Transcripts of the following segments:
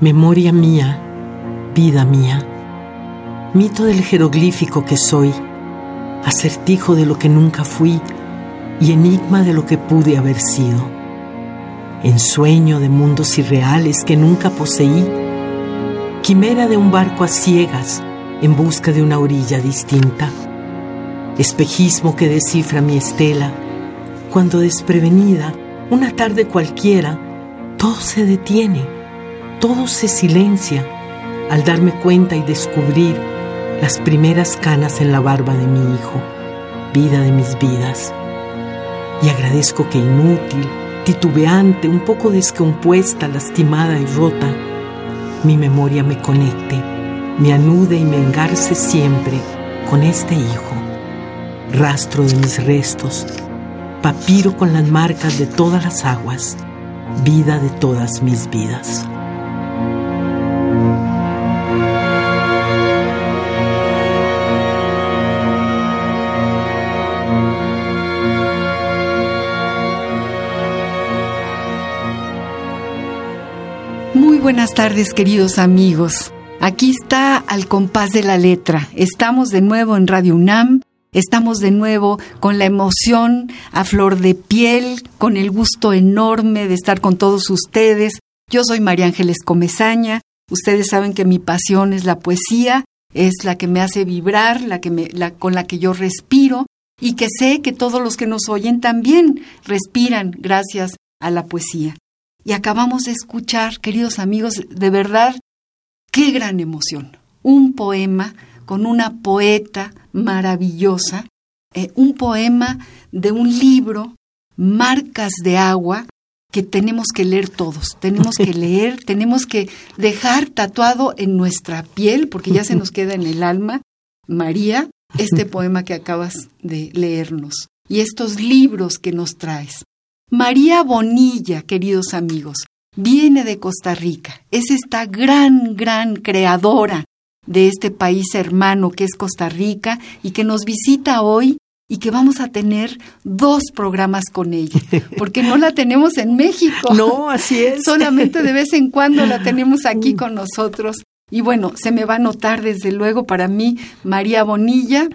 Memoria mía, vida mía, mito del jeroglífico que soy, acertijo de lo que nunca fui y enigma de lo que pude haber sido, ensueño de mundos irreales que nunca poseí, quimera de un barco a ciegas en busca de una orilla distinta, espejismo que descifra mi estela, cuando desprevenida, una tarde cualquiera, todo se detiene todo se silencia al darme cuenta y descubrir las primeras canas en la barba de mi hijo, vida de mis vidas. Y agradezco que inútil, titubeante, un poco descompuesta, lastimada y rota, mi memoria me conecte, me anude y me engarce siempre con este hijo, rastro de mis restos, papiro con las marcas de todas las aguas, vida de todas mis vidas. Buenas tardes, queridos amigos. Aquí está Al compás de la letra. Estamos de nuevo en Radio UNAM. Estamos de nuevo con la emoción a flor de piel, con el gusto enorme de estar con todos ustedes. Yo soy María Ángeles Comezaña. Ustedes saben que mi pasión es la poesía, es la que me hace vibrar, la que me, la, con la que yo respiro y que sé que todos los que nos oyen también respiran gracias a la poesía. Y acabamos de escuchar, queridos amigos, de verdad, qué gran emoción. Un poema con una poeta maravillosa, eh, un poema de un libro, Marcas de Agua, que tenemos que leer todos, tenemos que leer, tenemos que dejar tatuado en nuestra piel, porque ya se nos queda en el alma, María, este poema que acabas de leernos y estos libros que nos traes. María Bonilla, queridos amigos, viene de Costa Rica. Es esta gran, gran creadora de este país hermano que es Costa Rica y que nos visita hoy y que vamos a tener dos programas con ella, porque no la tenemos en México. No, así es. Solamente de vez en cuando la tenemos aquí con nosotros. Y bueno, se me va a notar desde luego para mí María Bonilla,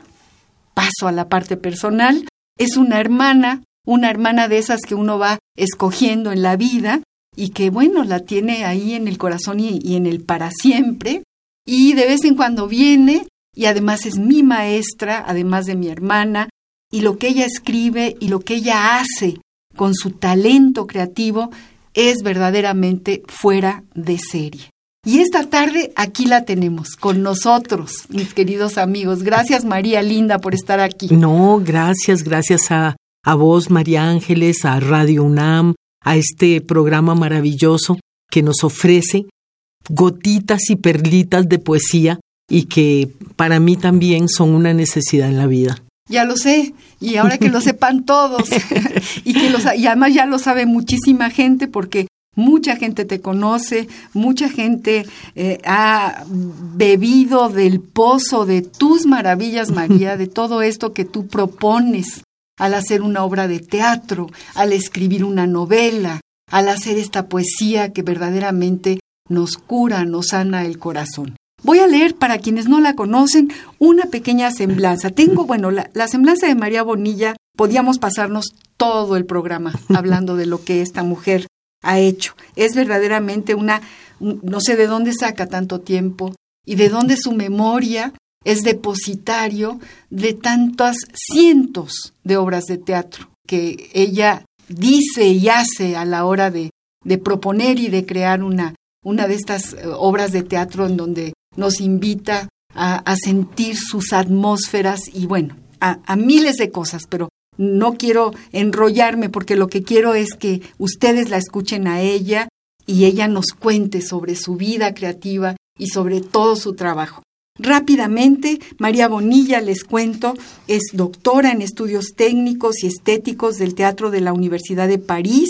paso a la parte personal, es una hermana una hermana de esas que uno va escogiendo en la vida y que, bueno, la tiene ahí en el corazón y, en el para siempre. Y de vez en cuando viene y además es mi maestra, además de mi hermana, y lo que ella escribe y lo que ella hace con su talento creativo es verdaderamente fuera de serie. Y esta tarde aquí la tenemos con nosotros, mis queridos amigos. Gracias María Linda por estar aquí. No, gracias, gracias a a vos, María Ángeles, a Radio UNAM, a este programa maravilloso que nos ofrece gotitas y perlitas de poesía y que para mí también son una necesidad en la vida. Ya lo sé, y ahora que lo sepan todos, y, que los, y además ya lo sabe muchísima gente porque mucha gente te conoce, mucha gente eh, ha bebido del pozo de tus maravillas, María, de todo esto que tú propones al hacer una obra de teatro, al escribir una novela, al hacer esta poesía que verdaderamente nos cura, nos sana el corazón. Voy a leer para quienes no la conocen una pequeña semblanza. Tengo, bueno, la, semblanza de María Bonilla, podíamos pasarnos todo el programa hablando de lo que esta mujer ha hecho. Es verdaderamente una, no sé de dónde saca tanto tiempo y de dónde su memoria es depositario de tantas cientos de obras de teatro que ella dice y hace a la hora de, de proponer y de crear una, una de estas eh, obras de teatro en donde nos invita a, a sentir sus atmósferas y bueno, a, a, miles de cosas, pero no quiero enrollarme porque lo que quiero es que ustedes la escuchen a ella y ella nos cuente sobre su vida creativa y sobre todo su trabajo. Rápidamente, María Bonilla, les cuento, es doctora en estudios técnicos y estéticos del Teatro de la Universidad de París,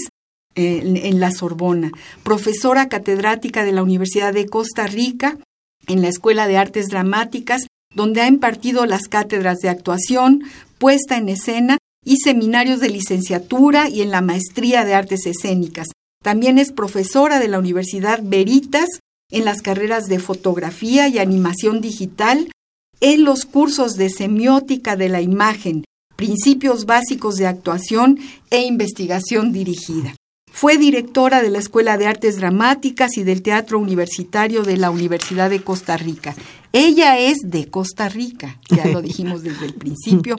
eh, en la Sorbona, profesora catedrática de la Universidad de Costa Rica, en la Escuela de Artes Dramáticas, donde ha impartido las cátedras de actuación, puesta en escena y seminarios de licenciatura y en la maestría de artes escénicas. También es profesora de la Universidad Veritas en las carreras de fotografía y animación digital, en los cursos de semiótica de la imagen, principios básicos de actuación e investigación dirigida. Fue directora de la Escuela de Artes Dramáticas y del Teatro Universitario de la Universidad de Costa Rica. Ella es de Costa Rica, ya lo dijimos desde el principio,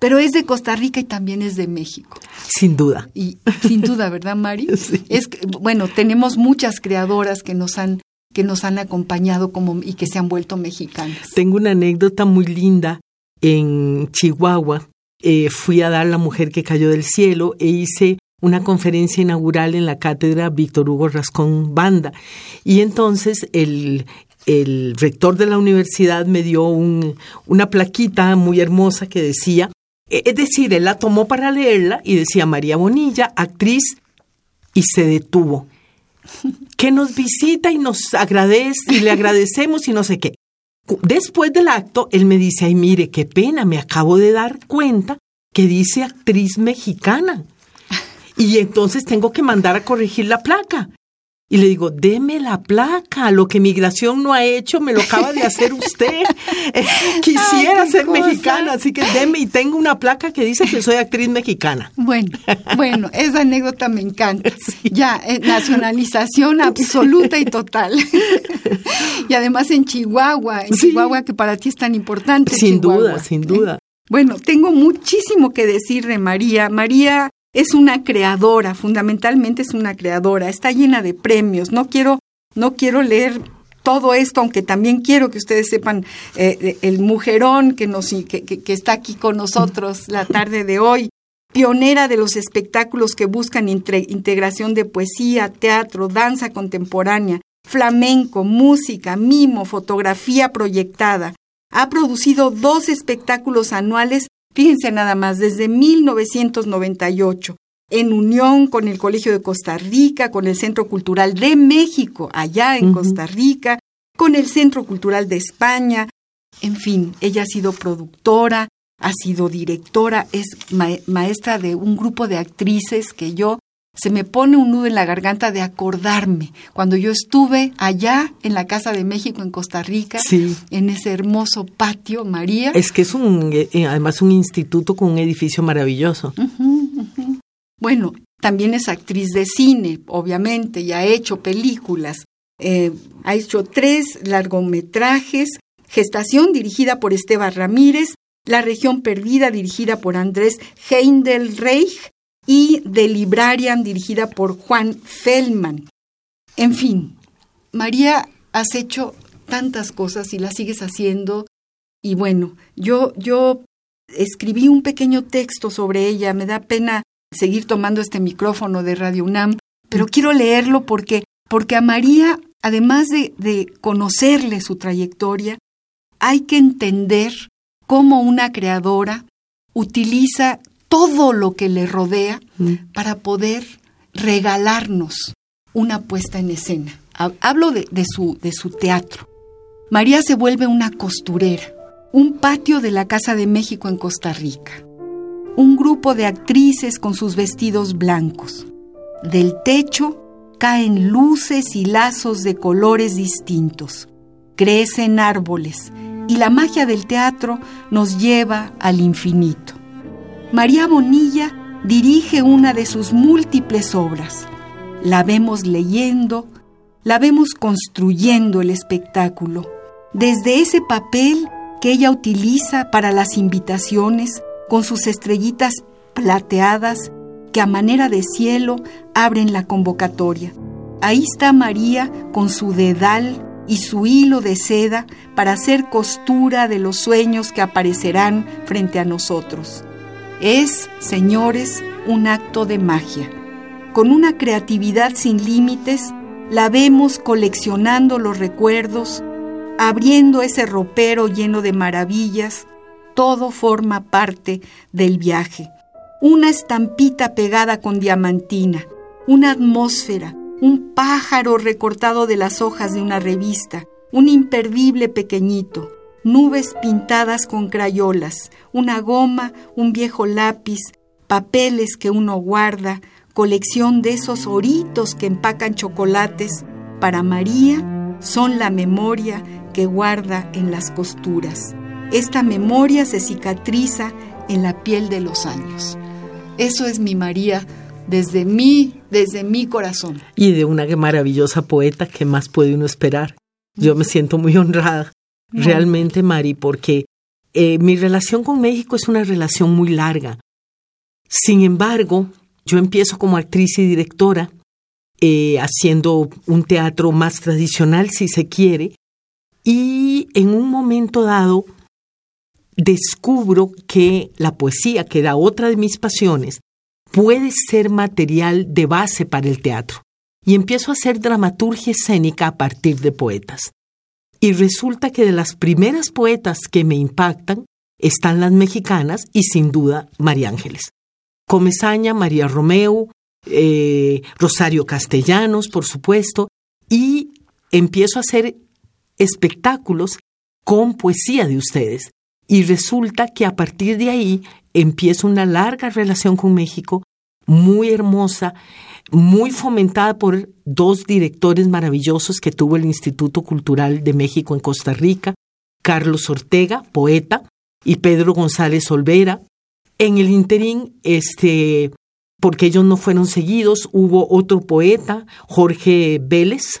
pero es de Costa Rica y también es de México. Sin duda. Y sin duda, ¿verdad, Mari? Sí. Es que, bueno, tenemos muchas creadoras que nos han que nos han acompañado como y que se han vuelto mexicanas. Tengo una anécdota muy linda en Chihuahua. Eh, fui a dar La Mujer que cayó del cielo e hice una conferencia inaugural en la cátedra Víctor Hugo Rascón Banda. Y entonces el, el rector de la universidad me dio un, una plaquita muy hermosa que decía, e, es decir, él la tomó para leerla y decía María Bonilla, actriz, y se detuvo que nos visita y nos agradece y le agradecemos y no sé qué. Después del acto, él me dice, ay, mire, qué pena, me acabo de dar cuenta que dice actriz mexicana. Y entonces tengo que mandar a corregir la placa. Y le digo, deme la placa, lo que migración no ha hecho me lo acaba de hacer usted. Quisiera Ay, ser cosa. mexicana, así que deme y tengo una placa que dice que soy actriz mexicana. Bueno, bueno, esa anécdota me encanta. Ya, eh, nacionalización absoluta y total. y además en Chihuahua, en Sí. Chihuahua que para ti es tan importante. Sin Chihuahua. duda, sin duda. Bueno, tengo muchísimo que decir de María. María es una creadora, fundamentalmente es una creadora, está llena de premios. No quiero, no quiero leer todo esto, aunque también quiero que ustedes sepan eh, el mujerón que, nos, que, está aquí con nosotros la tarde de hoy. Pionera de los espectáculos que buscan integración de poesía, teatro, danza contemporánea, flamenco, música, mimo, fotografía proyectada. Ha producido dos espectáculos anuales, fíjense nada más, desde 1998, en unión con el Colegio de Costa Rica, con el Centro Cultural de México, allá en. Costa Rica, con el Centro Cultural de España. En fin, ella ha sido productora, ha sido directora, es ma- maestra de un grupo de actrices que yo se me pone un nudo en la garganta de acordarme cuando yo estuve allá en la Casa de México en Costa Rica, Sí. en ese hermoso patio, María. Es que es un, eh, además un instituto con un edificio maravilloso. Bueno, también es actriz de cine, obviamente, y ha hecho películas. Eh, ha hecho tres largometrajes, Gestación, dirigida por Esteban Ramírez, La región perdida, dirigida por Andrés Heindelreich, y The Librarian, dirigida por Juan Feldman. En fin, María, has hecho tantas cosas y las sigues haciendo. Y bueno, yo, yo escribí un pequeño texto sobre ella. Me da pena seguir tomando este micrófono de Radio UNAM, pero quiero leerlo porque, porque a María, además de, de conocerle su trayectoria, hay que entender cómo una creadora utiliza todo lo que le rodea Mm. para poder regalarnos una puesta en escena. Ha- Hablo de, de su, de su teatro. María se vuelve una costurera, un patio de la Casa de México en Costa Rica, un grupo de actrices con sus vestidos blancos. Del techo caen luces y lazos de colores distintos. Crecen árboles y la magia del teatro nos lleva al infinito. María Bonilla dirige una de sus múltiples obras. La vemos leyendo, la vemos construyendo el espectáculo, desde ese papel que ella utiliza para las invitaciones con sus estrellitas plateadas que a manera de cielo abren la convocatoria. Ahí está María con su dedal y su hilo de seda para hacer costura de los sueños que aparecerán frente a nosotros. Es, señores, un acto de magia. Con una creatividad sin límites, la vemos coleccionando los recuerdos, abriendo ese ropero lleno de maravillas, todo forma parte del viaje. Una estampita pegada con diamantina, una atmósfera, un pájaro recortado de las hojas de una revista, un imperdible pequeñito, nubes pintadas con crayolas, una goma, un viejo lápiz, papeles que uno guarda, colección de esos oritos que empacan chocolates, para María son la memoria que guarda en las costuras. Esta memoria se cicatriza en la piel de los años. Eso es mi María desde mí, desde mi corazón. Y de una maravillosa poeta, ¿qué más puede uno esperar? Yo me siento muy honrada, realmente, Mari, porque eh, mi relación con México es una relación muy larga. Sin embargo, yo empiezo como actriz y directora, eh, haciendo un teatro más tradicional, si se quiere, y en un momento dado descubro que la poesía, que era otra de mis pasiones, puede ser material de base para el teatro. Y empiezo a hacer dramaturgia escénica a partir de poetas. Y resulta que de las primeras poetas que me impactan están las mexicanas y sin duda María Ángeles. Comezaña, María Romeo, eh, Rosario Castellanos, por supuesto, y empiezo a hacer espectáculos con poesía de ustedes. Y resulta que a partir de ahí empiezo una larga relación con México, muy hermosa, muy fomentada por dos directores maravillosos que tuvo el Instituto Cultural de México en Costa Rica, Carlos Ortega, poeta, y Pedro González Olvera. En el interín, este, porque ellos no fueron seguidos, hubo otro poeta, Jorge Vélez,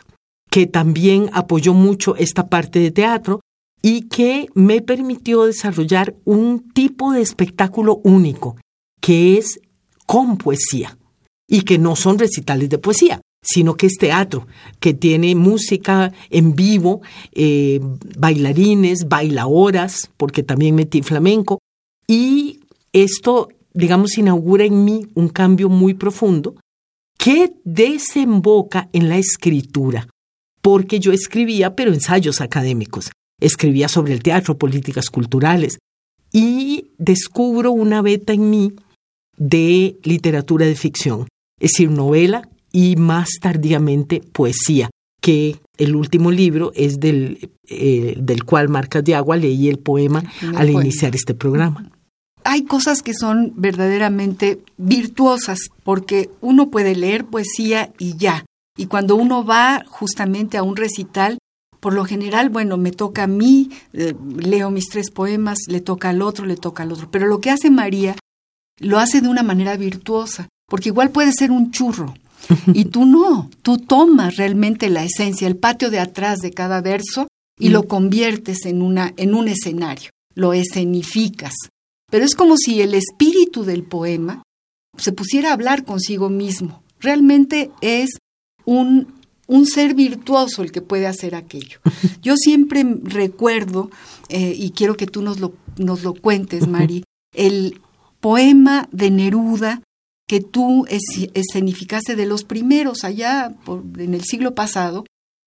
que también apoyó mucho esta parte de teatro y que me permitió desarrollar un tipo de espectáculo único, que es con poesía, y que no son recitales de poesía, sino que es teatro, que tiene música en vivo, eh, bailarines, bailadoras, porque también metí flamenco, y esto, digamos, inaugura en mí un cambio muy profundo que desemboca en la escritura, porque yo escribía, pero ensayos académicos. Escribía sobre el teatro, políticas culturales, y descubro una beta en mí de literatura de ficción, es decir, novela y más tardíamente poesía, que el último libro es del, eh, del cual Marcas de Agua leí el poema al iniciar este programa. Hay cosas que son verdaderamente virtuosas, porque uno puede leer poesía y ya. Y cuando uno va justamente a un recital, por lo general, bueno, me toca a mí, eh, leo mis tres poemas, le toca al otro, le toca al otro. Pero lo que hace María lo hace de una manera virtuosa, porque igual puede ser un churro. Y tú no, tú tomas realmente la esencia, el patio de atrás de cada verso y lo conviertes en, una, en un escenario, lo escenificas. Pero es como si el espíritu del poema se pusiera a hablar consigo mismo. Realmente es un un ser virtuoso el que puede hacer aquello. Yo siempre recuerdo, eh, y quiero que tú nos lo, nos lo cuentes, Mari, el poema de Neruda que tú escenificaste de los primeros allá en el siglo pasado,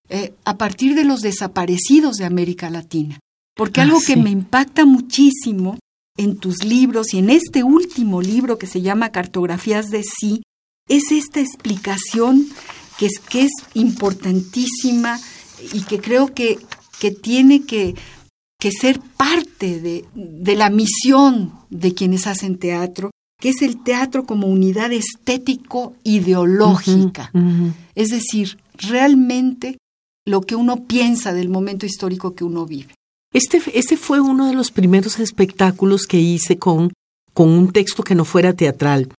eh, a partir de los desaparecidos de América Latina. Porque algo ah, que me impacta muchísimo en tus libros y en este último libro que se llama Cartografías de Sí, es esta explicación que es, que es importantísima y que creo que, que tiene que, que ser parte de, de, la misión de quienes hacen teatro, que es el teatro como unidad estético-ideológica. Es decir, realmente lo que uno piensa del momento histórico que uno vive. Este, este fue uno de los primeros espectáculos que hice con, con un texto que no fuera teatral,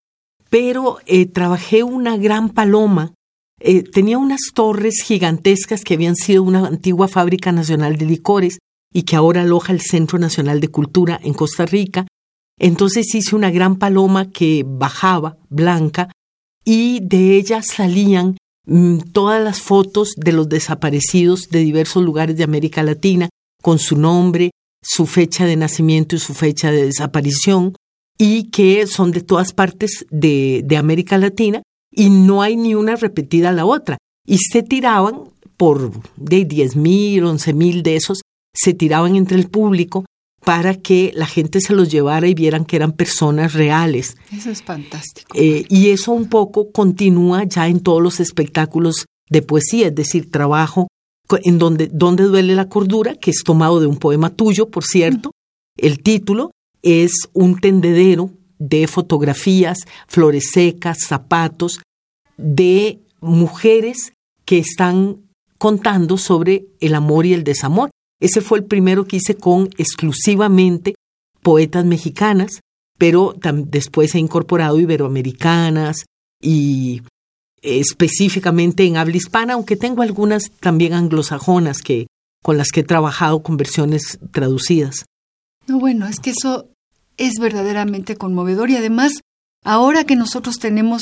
pero eh, trabajé una gran paloma eh, tenía unas torres gigantescas que habían sido una antigua fábrica nacional de licores y que ahora aloja el Centro Nacional de Cultura en Costa Rica. Entonces hice una gran paloma que bajaba, blanca, y de ella salían mm, todas las fotos de los desaparecidos de diversos lugares de América Latina, con su nombre, su fecha de nacimiento y su fecha de desaparición, y que son de todas partes de, de América Latina, y no hay ni una repetida a la otra. Y se tiraban por de 10 mil, 11 mil de esos, se tiraban entre el público para que la gente se los llevara y vieran que eran personas reales. Eso es fantástico. Eh, y eso un poco continúa ya en todos los espectáculos de poesía, es decir, trabajo en donde, donde duele la cordura, que es tomado de un poema tuyo, por cierto. El título es un tendedero de fotografías, flores secas, zapatos, de mujeres que están contando sobre el amor y el desamor. Ese fue el primero que hice con exclusivamente poetas mexicanas, pero después he incorporado iberoamericanas y específicamente en habla hispana, aunque tengo algunas también anglosajonas que con las que he trabajado con versiones traducidas. No, bueno, es que eso es verdaderamente conmovedor y además, ahora que nosotros tenemos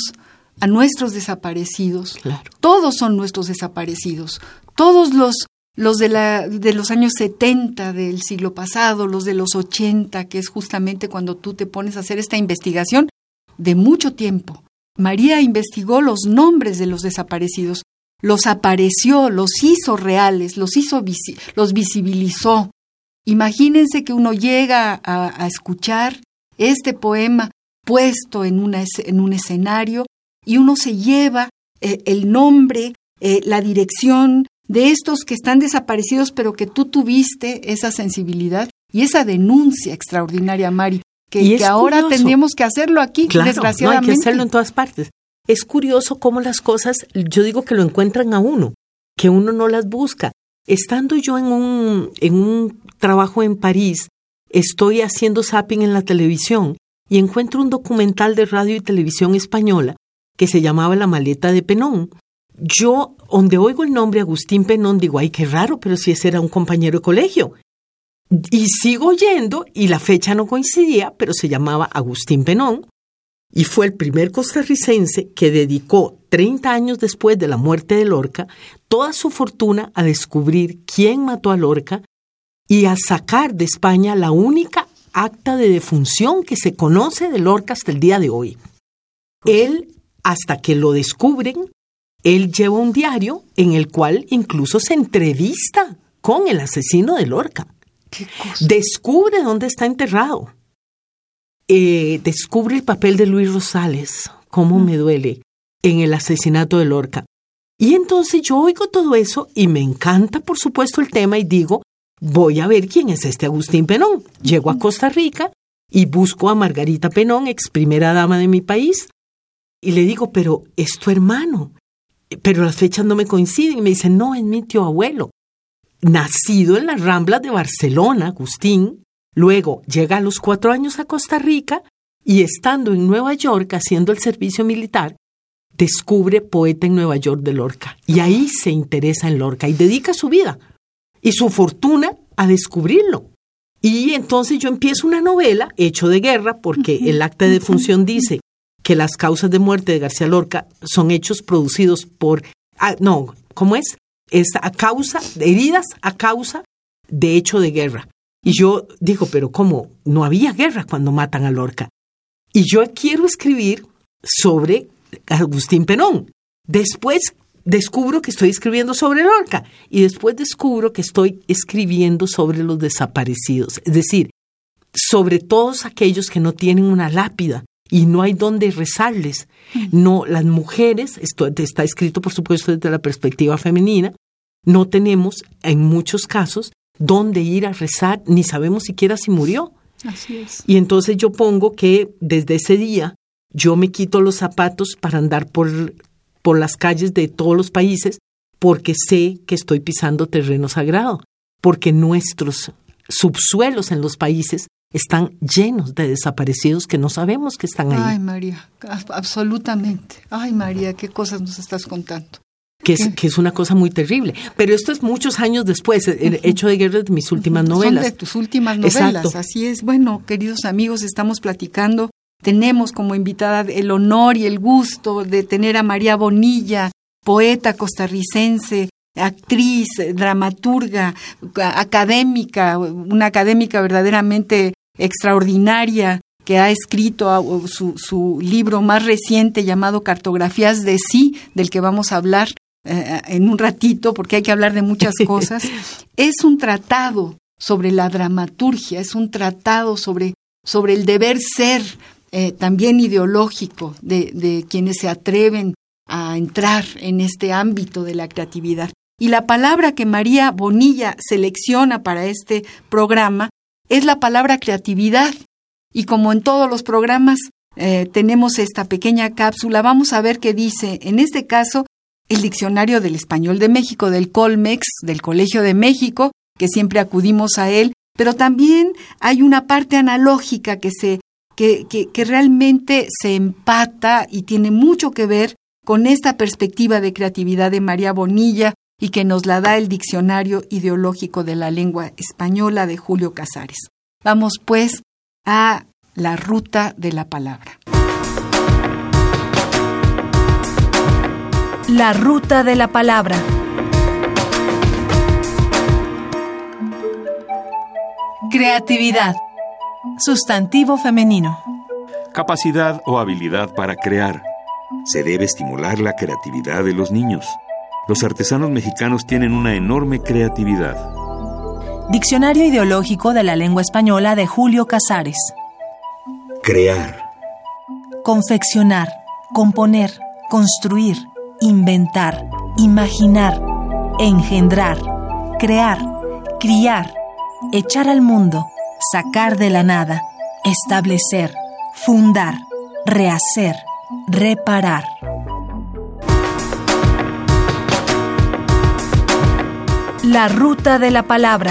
a nuestros desaparecidos, todos son nuestros desaparecidos, todos los los de, la, de los años 70 del siglo pasado, los de los 80, que es justamente cuando tú te pones a hacer esta investigación de mucho tiempo. María investigó los nombres de los desaparecidos, los apareció, los hizo reales, los hizo los visibilizó. Imagínense que uno llega a, escuchar este poema puesto en, una, en, un escenario y uno se lleva eh, el nombre, eh, la dirección, de estos que están desaparecidos, pero que tú tuviste esa sensibilidad y esa denuncia extraordinaria, Mari, que, ahora tendríamos que hacerlo aquí, desgraciadamente. No, hay que hacerlo en todas partes. Es curioso cómo las cosas, yo digo que lo encuentran a uno, que uno no las busca. Estando yo en un, en un trabajo en París, estoy haciendo zapping en la televisión y encuentro un documental de radio y televisión española que se llamaba La maleta de Penón yo, donde oigo el nombre Agustín Penón, digo, ay, qué raro, pero si ese era un compañero de colegio. Y sigo oyendo, y la fecha no coincidía, pero se llamaba Agustín Penón, y fue el primer costarricense que dedicó 30 años después de la muerte de Lorca toda su fortuna a descubrir quién mató a Lorca y a sacar de España la única acta de defunción que se conoce de Lorca hasta el día de hoy. Él, hasta que lo descubren, él lleva un diario en el cual incluso se entrevista con el asesino de Lorca. Descubre dónde está enterrado. Eh, descubre el papel de Luis Rosales, cómo me duele, en el asesinato de Lorca. Y entonces yo oigo todo eso y me encanta, por supuesto, el tema y digo, voy a ver quién es este Agustín Penón. Llego a Costa Rica y busco a Margarita Penón, ex primera dama de mi país, y le digo, pero es tu hermano pero las fechas no me coinciden. Y me dicen, no, es mi tío abuelo. Nacido en las Ramblas de Barcelona, Agustín, luego llega a los cuatro años a Costa Rica y estando en Nueva York haciendo el servicio militar, descubre Poeta en Nueva York de Lorca. Y ahí se interesa en Lorca y dedica su vida y su fortuna a descubrirlo. Y entonces yo empiezo una novela, hecho de guerra, porque el acta de función dice que las causas de muerte de García Lorca son hechos producidos por, ah, no, ¿cómo es? Es a causa, heridas a causa de hecho de guerra. Y yo digo, pero ¿cómo? No había guerra cuando matan a Lorca. Y yo quiero escribir sobre Agustín Penón. Después descubro que estoy escribiendo sobre Lorca y después descubro que estoy escribiendo sobre los desaparecidos, es decir, sobre todos aquellos que no tienen una lápida, y no hay dónde rezarles. No, las mujeres, esto está escrito por supuesto desde la perspectiva femenina, no tenemos en muchos casos dónde ir a rezar, ni sabemos siquiera si murió. Así es. Y entonces yo pongo que desde ese día yo me quito los zapatos para andar por, por las calles de todos los países porque sé que estoy pisando terreno sagrado, porque nuestros subsuelos en los países están llenos de desaparecidos que no sabemos que están ahí. Ay, María, absolutamente. Ay, María, qué cosas nos estás contando. que es, que es una cosa muy terrible. Pero esto es muchos años después, el hecho de guerra de mis últimas novelas. Son de tus últimas novelas, así es. Bueno, queridos amigos, estamos platicando. Tenemos como invitada el honor y el gusto de tener a María Bonilla, poeta costarricense, actriz, dramaturga, académica, una académica verdaderamente extraordinaria que ha escrito su, su, libro más reciente llamado Cartografías de sí, del que vamos a hablar eh, en un ratito, porque hay que hablar de muchas cosas, es un tratado sobre la dramaturgia, es un tratado sobre, sobre el deber ser eh, también ideológico de, de quienes se atreven a entrar en este ámbito de la creatividad. Y la palabra que María Bonilla selecciona para este programa es la palabra creatividad. Y como en todos los programas eh, tenemos esta pequeña cápsula, vamos a ver qué dice, en este caso, el Diccionario del Español de México, del Colmex, del Colegio de México, que siempre acudimos a él, pero también hay una parte analógica que, se, que, que realmente se empata y tiene mucho que ver con esta perspectiva de creatividad de María Bonilla y que nos la da el Diccionario Ideológico de la Lengua Española de Julio Casares. Vamos pues a la ruta de la palabra. La ruta de la palabra. Creatividad. Sustantivo femenino. Capacidad o habilidad para crear. Se debe estimular la creatividad de los niños. Los artesanos mexicanos tienen una enorme creatividad. Diccionario ideológico de la lengua española de Julio Casares. Crear. Confeccionar, componer, construir, inventar, imaginar, engendrar, crear, criar, echar al mundo, sacar de la nada, establecer, fundar, rehacer, reparar. La ruta de la palabra.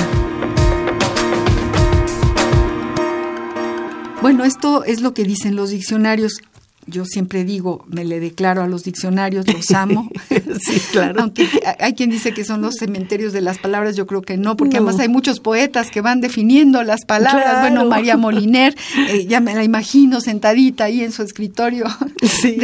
Bueno, esto es lo que dicen los diccionarios yo siempre digo, me le declaro a los diccionarios, los amo. sí, claro. Aunque hay quien dice que son los cementerios de las palabras, yo creo que no, porque además hay muchos poetas que van definiendo las palabras. Bueno, María Moliner, eh, ya me la imagino sentadita ahí en su escritorio, sí.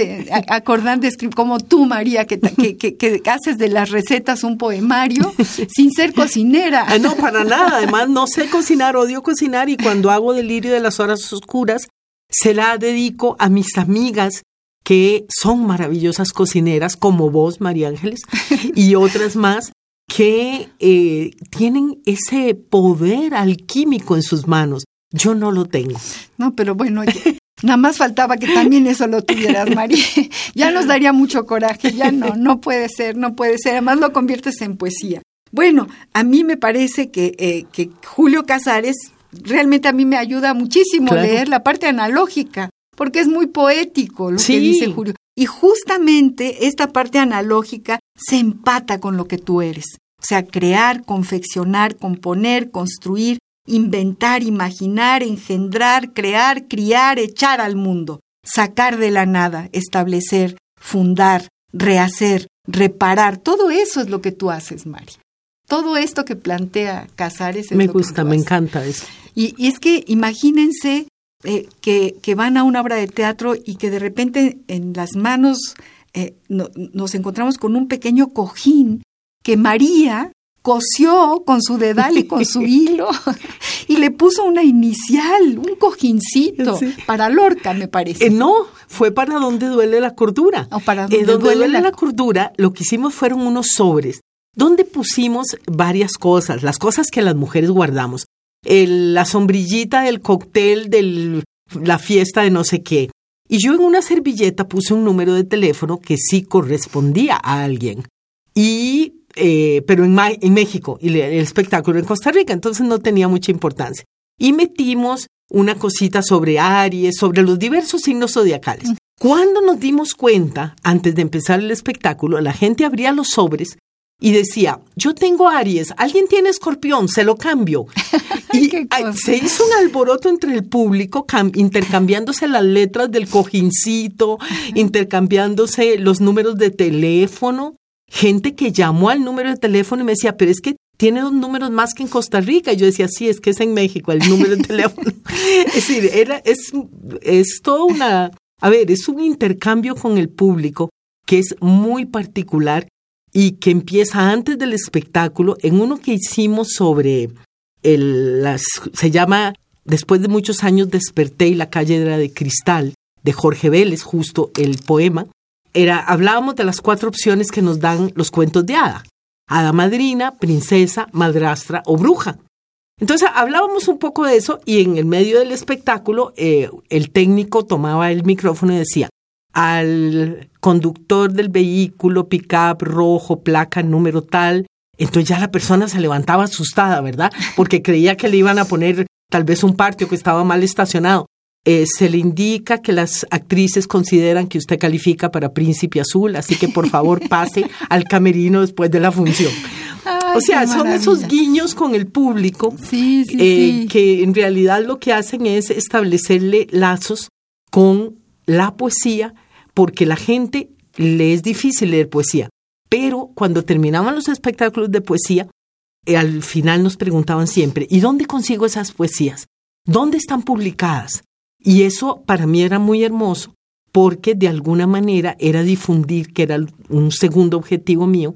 acordando, como tú, María, que, que, que, haces de las recetas un poemario sin ser cocinera. Ah, no, para nada. Además, no sé cocinar, odio cocinar y cuando hago delirio de las horas oscuras, se la dedico a mis amigas que son maravillosas cocineras, como vos, María Ángeles, y otras más que eh, tienen ese poder alquímico en sus manos. Yo no lo tengo. No, pero bueno, nada más faltaba que también eso lo tuvieras, María. Ya nos daría mucho coraje, ya no, no puede ser, no puede ser. Además lo conviertes en poesía. Bueno, a mí me parece que, eh, que Julio Casares realmente a mí me ayuda muchísimo leer la parte analógica, porque es muy poético lo que dice Julio. Y justamente esta parte analógica se empata con lo que tú eres. O sea, crear, confeccionar, componer, construir, inventar, imaginar, engendrar, crear, criar, echar al mundo, sacar de la nada, establecer, fundar, rehacer, reparar. Todo eso es lo que tú haces, Mari. Todo esto que plantea Casares. Es me gusta, me encanta eso. Y, es que imagínense eh, que, que, van a una obra de teatro y que de repente en las manos eh, nos encontramos con un pequeño cojín que María cosió con su dedal y con su hilo y le puso una inicial, un cojincito para Lorca, me parece. Eh, no, fue para donde duele la cordura. O para donde, duele, la... la cordura, lo que hicimos fueron unos sobres donde pusimos varias cosas, las cosas que las mujeres guardamos la sombrillita del cóctel de la fiesta de no sé qué. Y yo en una servilleta puse un número de teléfono que sí correspondía a alguien. Y, eh, pero en, en México, y el espectáculo en Costa Rica, entonces no tenía mucha importancia. Y metimos una cosita sobre Aries, sobre los diversos signos zodiacales. Mm. Cuando nos dimos cuenta, antes de empezar el espectáculo, la gente abría los sobres y decía, yo tengo Aries, alguien tiene escorpión, se lo cambio. y se hizo un alboroto entre el público, intercambiándose las letras del cojincito, intercambiándose los números de teléfono. gente que llamó al número de teléfono y me decía, pero es que tiene dos números más que en Costa Rica. Y yo decía, sí, es que es en México el número de teléfono. es decir, era, es, es toda una, a ver, es un intercambio con el público que es muy particular y que empieza antes del espectáculo en uno que hicimos sobre el, las, se llama Después de muchos años desperté y la calle era de cristal de Jorge Vélez, justo el poema era, hablábamos de las cuatro opciones que nos dan los cuentos de hada. Hada madrina, princesa, madrastra o bruja. Entonces hablábamos un poco de eso y en el medio del espectáculo eh, el técnico tomaba el micrófono y decía, al conductor del vehículo, pick-up, rojo, placa, número tal. Entonces ya la persona se levantaba asustada, ¿verdad? Porque creía que le iban a poner tal vez un patio que estaba mal estacionado. Eh, se le indica que las actrices consideran que usted califica para Príncipe Azul, así que por favor pase al camerino después de la función. o sea, son esos guiños con el público eh, que en realidad lo que hacen es establecerle lazos con la poesía, porque la gente le es difícil leer poesía. Pero cuando terminaban los espectáculos de poesía, eh, al final nos preguntaban siempre, ¿y dónde consigo esas poesías? ¿Dónde están publicadas? Y eso para mí era muy hermoso porque de alguna manera era difundir, que era un segundo objetivo mío,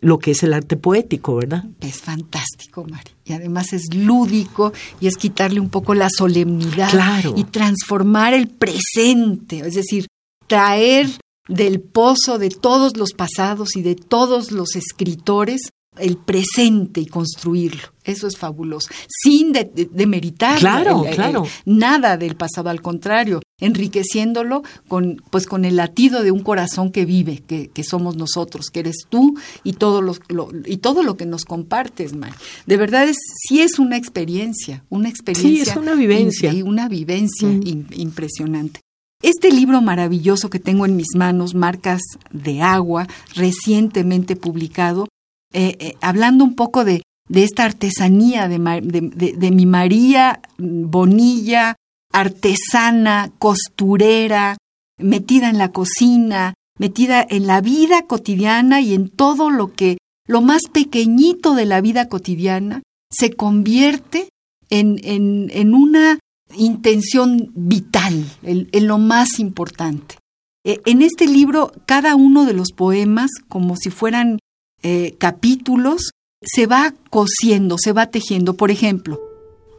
lo que es el arte poético, ¿verdad? Es fantástico, Mari. Y además es lúdico y es quitarle un poco la solemnidad claro. y transformar el presente, es decir, traer del pozo de todos los pasados y de todos los escritores el presente y construirlo. Eso es fabuloso. Sin demeritar claro, claro. nada del pasado, al contrario, enriqueciéndolo con, pues, con el latido de un corazón que vive, que, que somos nosotros, que eres tú y todo lo, y todo lo que nos compartes, Mari. De verdad, es, sí es una experiencia, una experiencia. Sí, es una vivencia. Y una vivencia mm. impresionante. Este libro maravilloso que tengo en mis manos, Marcas de Agua, recientemente publicado, eh, eh, hablando un poco de, de esta artesanía de, mi María Bonilla, artesana, costurera, metida en la cocina, metida en la vida cotidiana y en todo lo que, lo más pequeñito de la vida cotidiana, se convierte en, en, en una intención vital, en, en, lo más importante. Eh, en este libro, cada uno de los poemas, como si fueran eh, capítulos, se va cosiendo, se va tejiendo. Por ejemplo,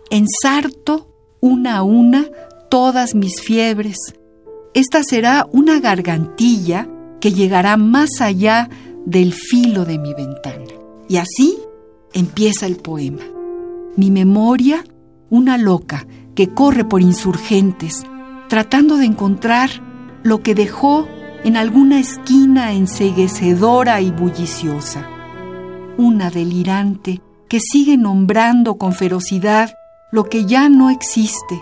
ensarto una a una todas mis fiebres. Esta será una gargantilla que llegará más allá del filo de mi ventana. Y así empieza el poema. Mi memoria, una loca que corre por insurgentes, tratando de encontrar lo que dejó en alguna esquina enseguecedora y bulliciosa. Una delirante que sigue nombrando con ferocidad lo que ya no existe.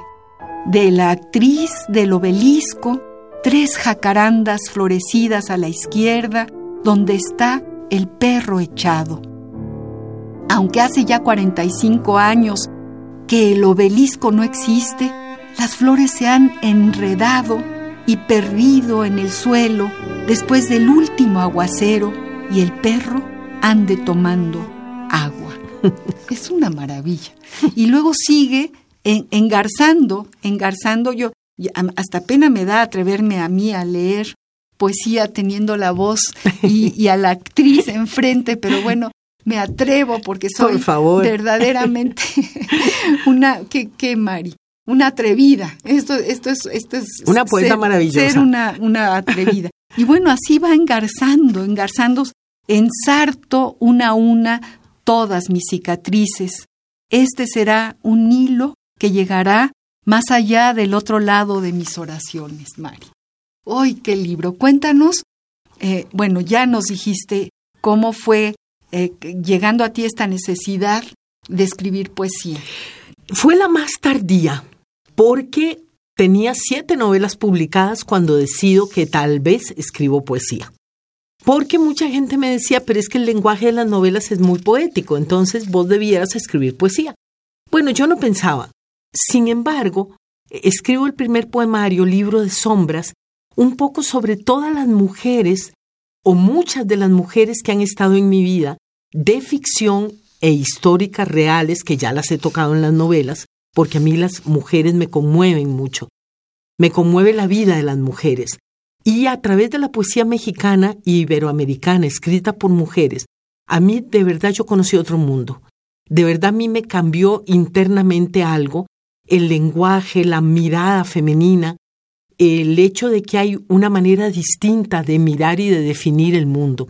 De la actriz del obelisco, tres jacarandas florecidas a la izquierda, donde está el perro echado. Aunque hace ya 45 años que el obelisco no existe, las flores se han enredado y perdido en el suelo después del último aguacero y el perro ande tomando agua. es una maravilla. Y luego sigue engarzando, engarzando yo, hasta pena me da atreverme a mí a leer poesía teniendo la voz y, a la actriz enfrente, pero bueno, me atrevo porque soy verdaderamente una, ¿qué, qué Mari? Una atrevida. Esto, esto es, esto es una poeta maravillosa. Ser una, una atrevida. y bueno, así va engarzando, engarzando, ensarto una a una todas mis cicatrices. Este será un hilo que llegará más allá del otro lado de mis oraciones, Mari. ¡Ay, qué libro! Cuéntanos, eh, bueno, ya nos dijiste cómo fue eh, llegando a ti esta necesidad de escribir poesía. Fue la más tardía porque tenía siete novelas publicadas cuando decido que tal vez escribo poesía. Porque mucha gente me decía, pero es que el lenguaje de las novelas es muy poético, entonces vos debieras escribir poesía. Bueno, yo no pensaba. Sin embargo, escribo el primer poemario, Libro de Sombras, un poco sobre todas las mujeres o muchas de las mujeres que han estado en mi vida, de ficción e históricas reales, que ya las he tocado en las novelas, porque a mí las mujeres me conmueven mucho. Me conmueve la vida de las mujeres. Y a través de la poesía mexicana y iberoamericana escrita por mujeres, a mí de verdad yo conocí otro mundo. De verdad a mí me cambió internamente algo, el lenguaje, la mirada femenina, el hecho de que hay una manera distinta de mirar y de definir el mundo.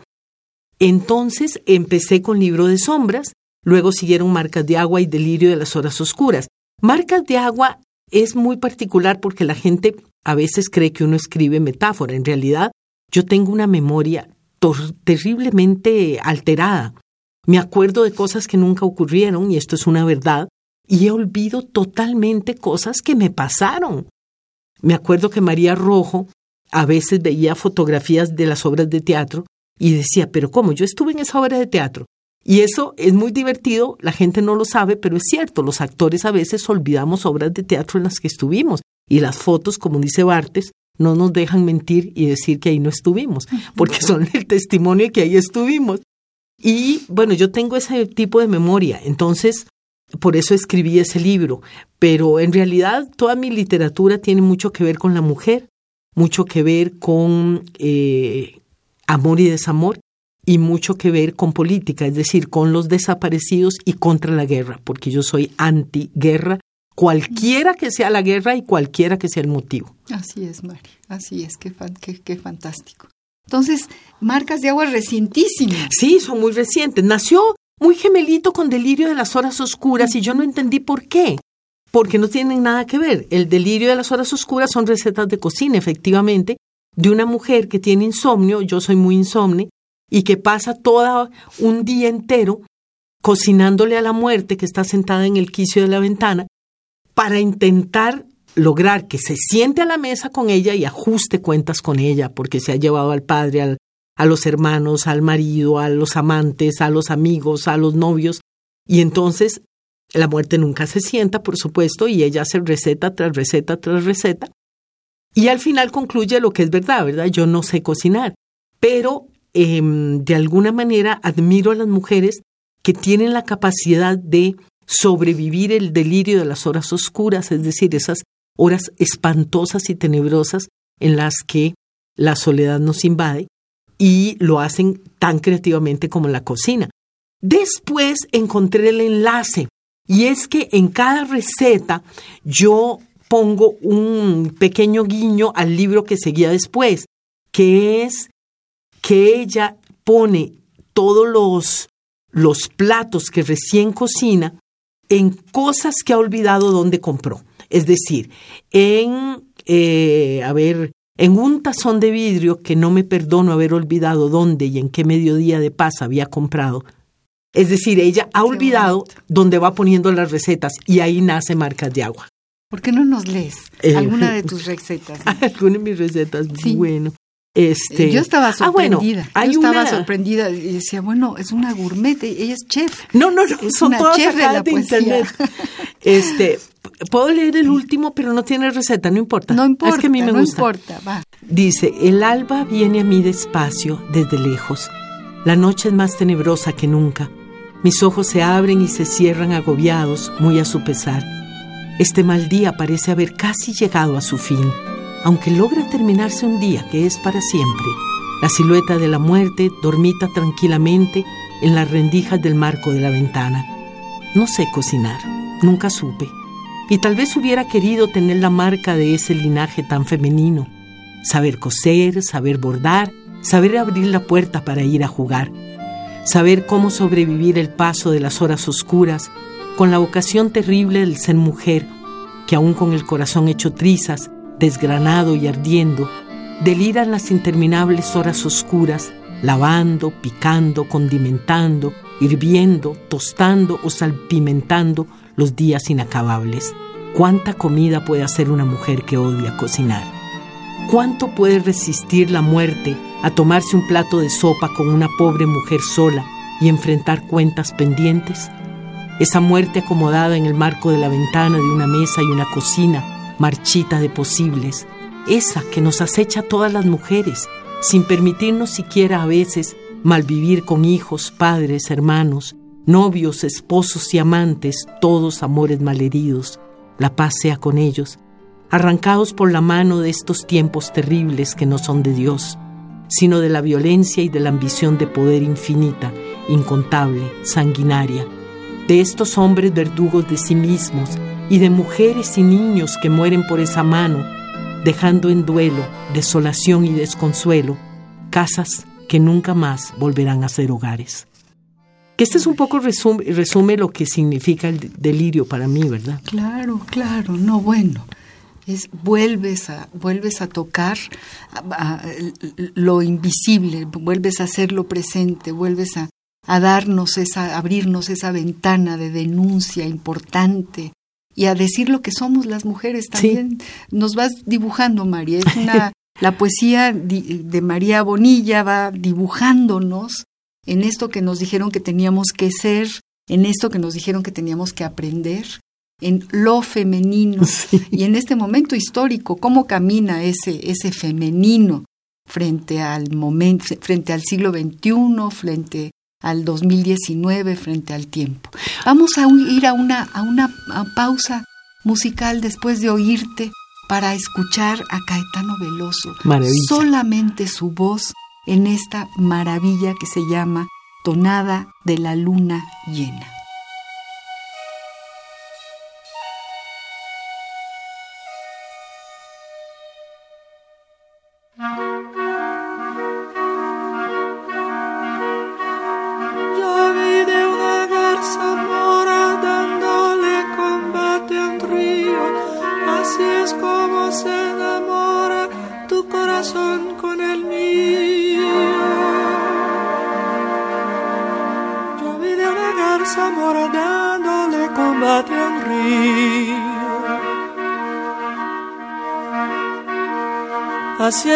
Entonces empecé con Libro de Sombras, luego siguieron Marcas de Agua y Delirio de las Horas Oscuras. Marcas de Agua es muy particular porque la gente a veces cree que uno escribe metáfora. En realidad, yo tengo una memoria terriblemente alterada. Me acuerdo de cosas que nunca ocurrieron, y esto es una verdad, y he olvido totalmente cosas que me pasaron. Me acuerdo que María Rojo a veces veía fotografías de las obras de teatro y decía, pero ¿cómo? Yo estuve en esa obra de teatro. Y eso es muy divertido, la gente no lo sabe, pero es cierto, los actores a veces olvidamos obras de teatro en las que estuvimos. Y las fotos, como dice Bartes, no nos dejan mentir y decir que ahí no estuvimos, porque son el testimonio de que ahí estuvimos. Y bueno, yo tengo ese tipo de memoria, entonces por eso escribí ese libro, pero en realidad toda mi literatura tiene mucho que ver con la mujer, mucho que ver con eh, amor y desamor y mucho que ver con política, es decir, con los desaparecidos y contra la guerra, porque yo soy anti-guerra, cualquiera que sea la guerra y cualquiera que sea el motivo. Así es, Mari, así es, qué, qué fantástico. Entonces, marcas de agua recientísimas. Sí, son muy recientes. Nació muy gemelito con delirio de las horas oscuras y yo no entendí por qué. Porque no tienen nada que ver. El delirio de las horas oscuras son recetas de cocina, efectivamente, de una mujer que tiene insomnio, yo soy muy insomne, y que pasa todo un día entero cocinándole a la muerte que está sentada en el quicio de la ventana para intentar lograr que se siente a la mesa con ella y ajuste cuentas con ella, porque se ha llevado al padre, al, a los hermanos, al marido, a los amantes, a los amigos, a los novios, y entonces la muerte nunca se sienta, por supuesto, y ella hace receta tras receta tras receta, y al final concluye lo que es verdad, ¿verdad? Yo no sé cocinar, pero em, de alguna manera admiro a las mujeres que tienen la capacidad de sobrevivir el delirio de las horas oscuras, es decir, esas horas espantosas y tenebrosas en las que la soledad nos invade y lo hacen tan creativamente como la cocina. Después encontré el enlace y es que en cada receta yo pongo un pequeño guiño al libro que seguía después, que es que ella pone todos los, los platos que recién cocina en cosas que ha olvidado dónde compró. Es decir, en, eh, a ver, en un tazón de vidrio que no me perdono haber olvidado dónde y en qué mediodía de paz había comprado. Es decir, ella ha olvidado dónde va poniendo las recetas y ahí nace marcas de agua. ¿Por qué no nos lees eh, alguna de tus recetas? alguna de mis recetas, sí. bueno. Este, yo estaba sorprendida. Ah, bueno, yo estaba sorprendida y decía, bueno, es una gourmet, ella es chef. No, no, no, son todas chef de, la internet. Este, puedo leer el último, pero no tiene receta, no importa. No importa, es que a mí me no gusta. importa, va. Dice, el alba viene a mí despacio, desde lejos. La noche es más tenebrosa que nunca. Mis ojos se abren y se cierran agobiados, muy a su pesar. Este mal día parece haber casi llegado a su fin aunque logra terminarse un día que es para siempre. La silueta de la muerte dormita tranquilamente en las rendijas del marco de la ventana. No sé cocinar, nunca supe, y tal vez hubiera querido tener la marca de ese linaje tan femenino. Saber coser, saber bordar, saber abrir la puerta para ir a jugar, saber cómo sobrevivir el paso de las horas oscuras con la vocación terrible del ser mujer, que aún con el corazón hecho trizas, desgranado y ardiendo, deliran las interminables horas oscuras, lavando, picando, condimentando, hirviendo, tostando o salpimentando los días inacabables. ¿Cuánta comida puede hacer una mujer que odia cocinar? ¿Cuánto puede resistir la muerte a tomarse un plato de sopa con una pobre mujer sola y enfrentar cuentas pendientes? Esa muerte acomodada en el marco de la ventana de una mesa y una cocina marchita de posibles, esa que nos acecha a todas las mujeres, sin permitirnos siquiera a veces malvivir con hijos, padres, hermanos, novios, esposos y amantes, todos amores malheridos, la paz sea con ellos, arrancados por la mano de estos tiempos terribles que no son de Dios, sino de la violencia y de la ambición de poder infinita, incontable, sanguinaria, de estos hombres verdugos de sí mismos y de mujeres y niños que mueren por esa mano, dejando en duelo, desolación y desconsuelo casas que nunca más volverán a ser hogares. Que este es un poco resume, resume lo que significa el delirio para mí, ¿verdad? Claro, claro, no bueno. Es, vuelves a vuelves a tocar lo invisible, vuelves a hacerlo presente, vuelves a, a darnos esa, abrirnos esa ventana de denuncia importante y a decir lo que somos las mujeres también. Nos vas dibujando, María. Es una, la poesía de María Bonilla va dibujándonos en esto que nos dijeron que teníamos que ser, en esto que nos dijeron que teníamos que aprender, en lo femenino y en este momento histórico, cómo camina ese, ese femenino frente al momento, frente al siglo XXI, frente al 2019 frente al tiempo. Vamos a ir a una, a una pausa musical después de oírte para escuchar a Caetano Veloso. Solamente su voz en esta maravilla que se llama Tonada de la Luna Llena.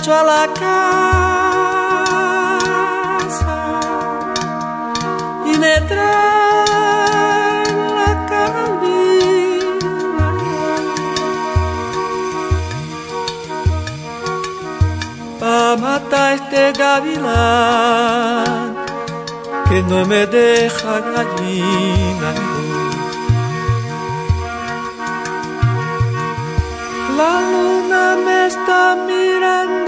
muchacho a la casa y me trae la carabina. Pa' matar este gavilán que no me deja gallina La luna me está mirando,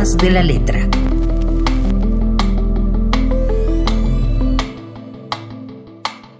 compás de la letra.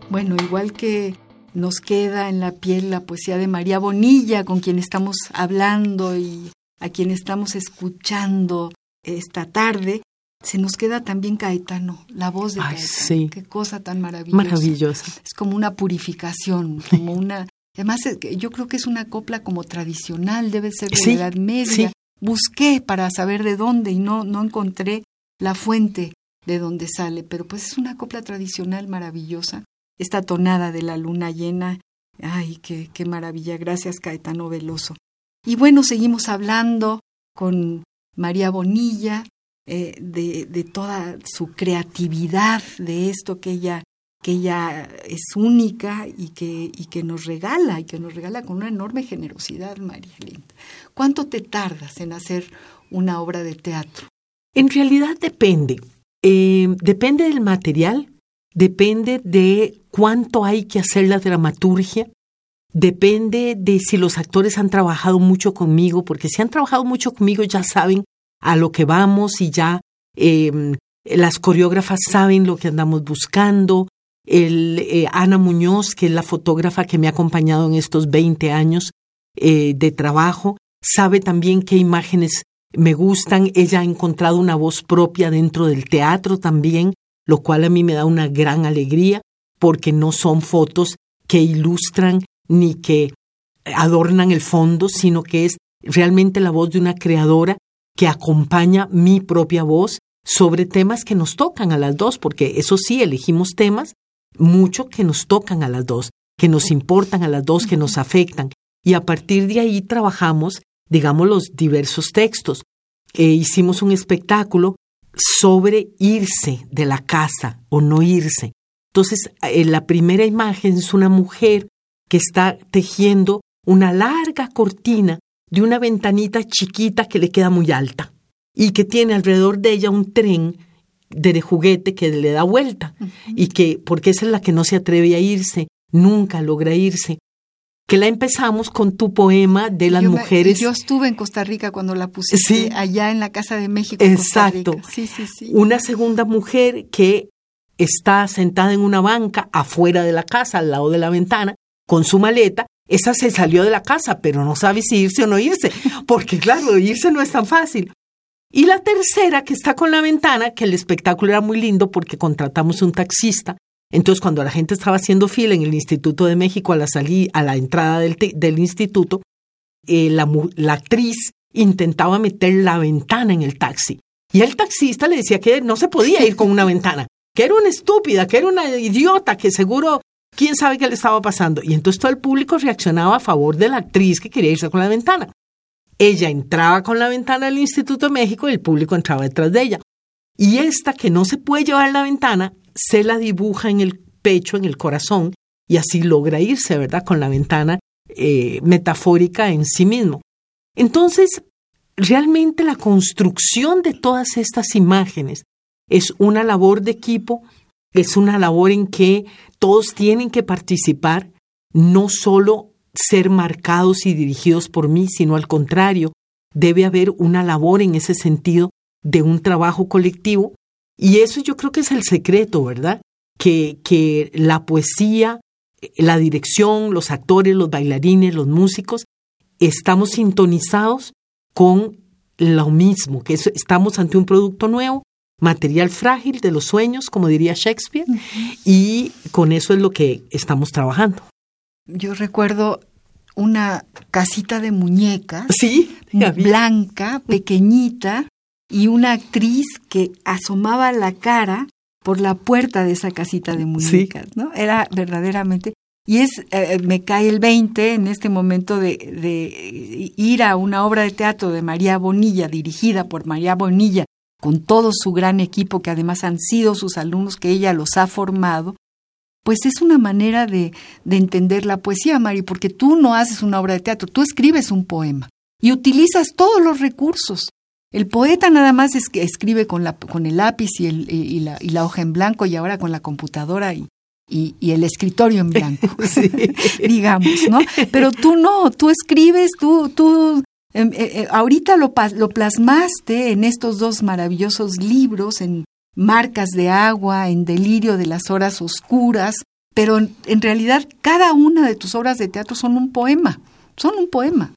Bueno, igual que nos queda en la piel la poesía de María Bonilla, con quien estamos hablando y a quien estamos escuchando esta tarde. Se nos queda también Caetano, la voz de Caetano. Sí. Qué cosa tan maravillosa. Maravillosa. Es como una purificación, como una... Además, yo creo que es una copla como tradicional, debe ser de la Edad Media. Busqué para saber de dónde y no, no encontré la fuente de dónde sale, pero pues es una copla tradicional maravillosa esta tonada de la luna llena. Ay, qué, qué maravilla. Gracias, Caetano Veloso. Y bueno, seguimos hablando con María Bonilla eh, de, de, toda su creatividad, de esto que ella, que ella es única y que, y que nos regala, y que nos regala con una enorme generosidad, María Linda. ¿Cuánto te tardas en hacer una obra de teatro? En realidad depende. Eh, depende del material, depende de cuánto hay que hacer la dramaturgia, depende de si los actores han trabajado mucho conmigo, porque si han trabajado mucho conmigo ya saben a lo que vamos y ya em, las coreógrafas saben lo que andamos buscando, el, eh, Ana Muñoz, que es la fotógrafa que me ha acompañado en estos 20 años eh, de trabajo, sabe también qué imágenes me gustan. Ella ha encontrado una voz propia dentro del teatro también, lo cual a mí me da una gran alegría porque no son fotos que ilustran ni que adornan el fondo, sino que es realmente la voz de una creadora que acompaña mi propia voz sobre temas que nos tocan a las dos, porque eso sí, elegimos temas mucho que nos tocan a las dos, que nos importan a las dos, que nos afectan. Y a partir de ahí trabajamos, digamos, los diversos textos. E hicimos un espectáculo sobre irse de la casa o no irse. Entonces, en eh, la primera imagen es una mujer que está tejiendo una larga cortina de una ventanita chiquita que le queda muy alta y que tiene alrededor de ella un tren de juguete que le da vuelta y que, porque esa es la que no se atreve a irse, nunca logra irse. Que la empezamos con tu poema de las mujeres. yo estuve en Costa Rica cuando la pusiste allá en la Casa de México. Exacto. Sí, sí, sí. Una segunda mujer que está sentada en una banca afuera de la casa, al lado de la ventana, con su maleta. Esa se salió de la casa, pero no sabe si irse o no irse, porque claro, irse no es tan fácil. Y la tercera, que está con la ventana, que el espectáculo era muy lindo porque contratamos un taxista. Entonces, cuando la gente estaba haciendo fila en el Instituto de México a la, salida, a la entrada del, del instituto, eh, la, la actriz intentaba meter la ventana en el taxi. Y el taxista le decía que no se podía ir con una ventana, que era una estúpida, que era una idiota, que seguro quién sabe qué le estaba pasando. Y entonces todo el público reaccionaba a favor de la actriz que quería irse con la ventana. Ella entraba con la ventana del Instituto México y el público entraba detrás de ella. Y esta que no se puede llevar la ventana, se la dibuja en el pecho, en el corazón, y así logra irse, ¿verdad? Con la ventana eh, metafórica en sí mismo. Entonces, realmente la construcción de todas estas imágenes es una labor de equipo, es una labor en que todos tienen que participar, no solo ser marcados y dirigidos por mí, sino al contrario, debe haber una labor en ese sentido de un trabajo colectivo. Y eso yo creo que es el secreto, ¿verdad? Que, que la poesía, la dirección, los actores, los bailarines, los músicos, estamos sintonizados con lo mismo, que estamos ante un producto nuevo, material frágil de los sueños, como diría Shakespeare, y con eso es lo que estamos trabajando. Yo recuerdo una casita de muñecas, sí, blanca, pequeñita, y una actriz que asomaba la cara por la puerta de esa casita de muñecas, ¿no? Era verdaderamente y es, eh, me cae el 20 en este momento de, de, ir a una obra de teatro de María Bonilla, dirigida por María Bonilla, con todo su gran equipo, que además han sido sus alumnos, que ella los ha formado, pues es una manera de, de entender la poesía, Mari, porque tú no haces una obra de teatro, tú escribes un poema y utilizas todos los recursos. El poeta nada más es que escribe con, la, con el lápiz y, el, y, la, y, la, hoja en blanco y ahora con la computadora y, y, el escritorio en blanco, digamos, ¿no? Pero tú no, tú escribes, tú, tú em, eh, eh, ahorita lo, lo plasmaste en estos dos maravillosos libros, en marcas de agua, en delirio de las horas oscuras, pero en, realidad cada una de tus obras de teatro son un poema, son un poema,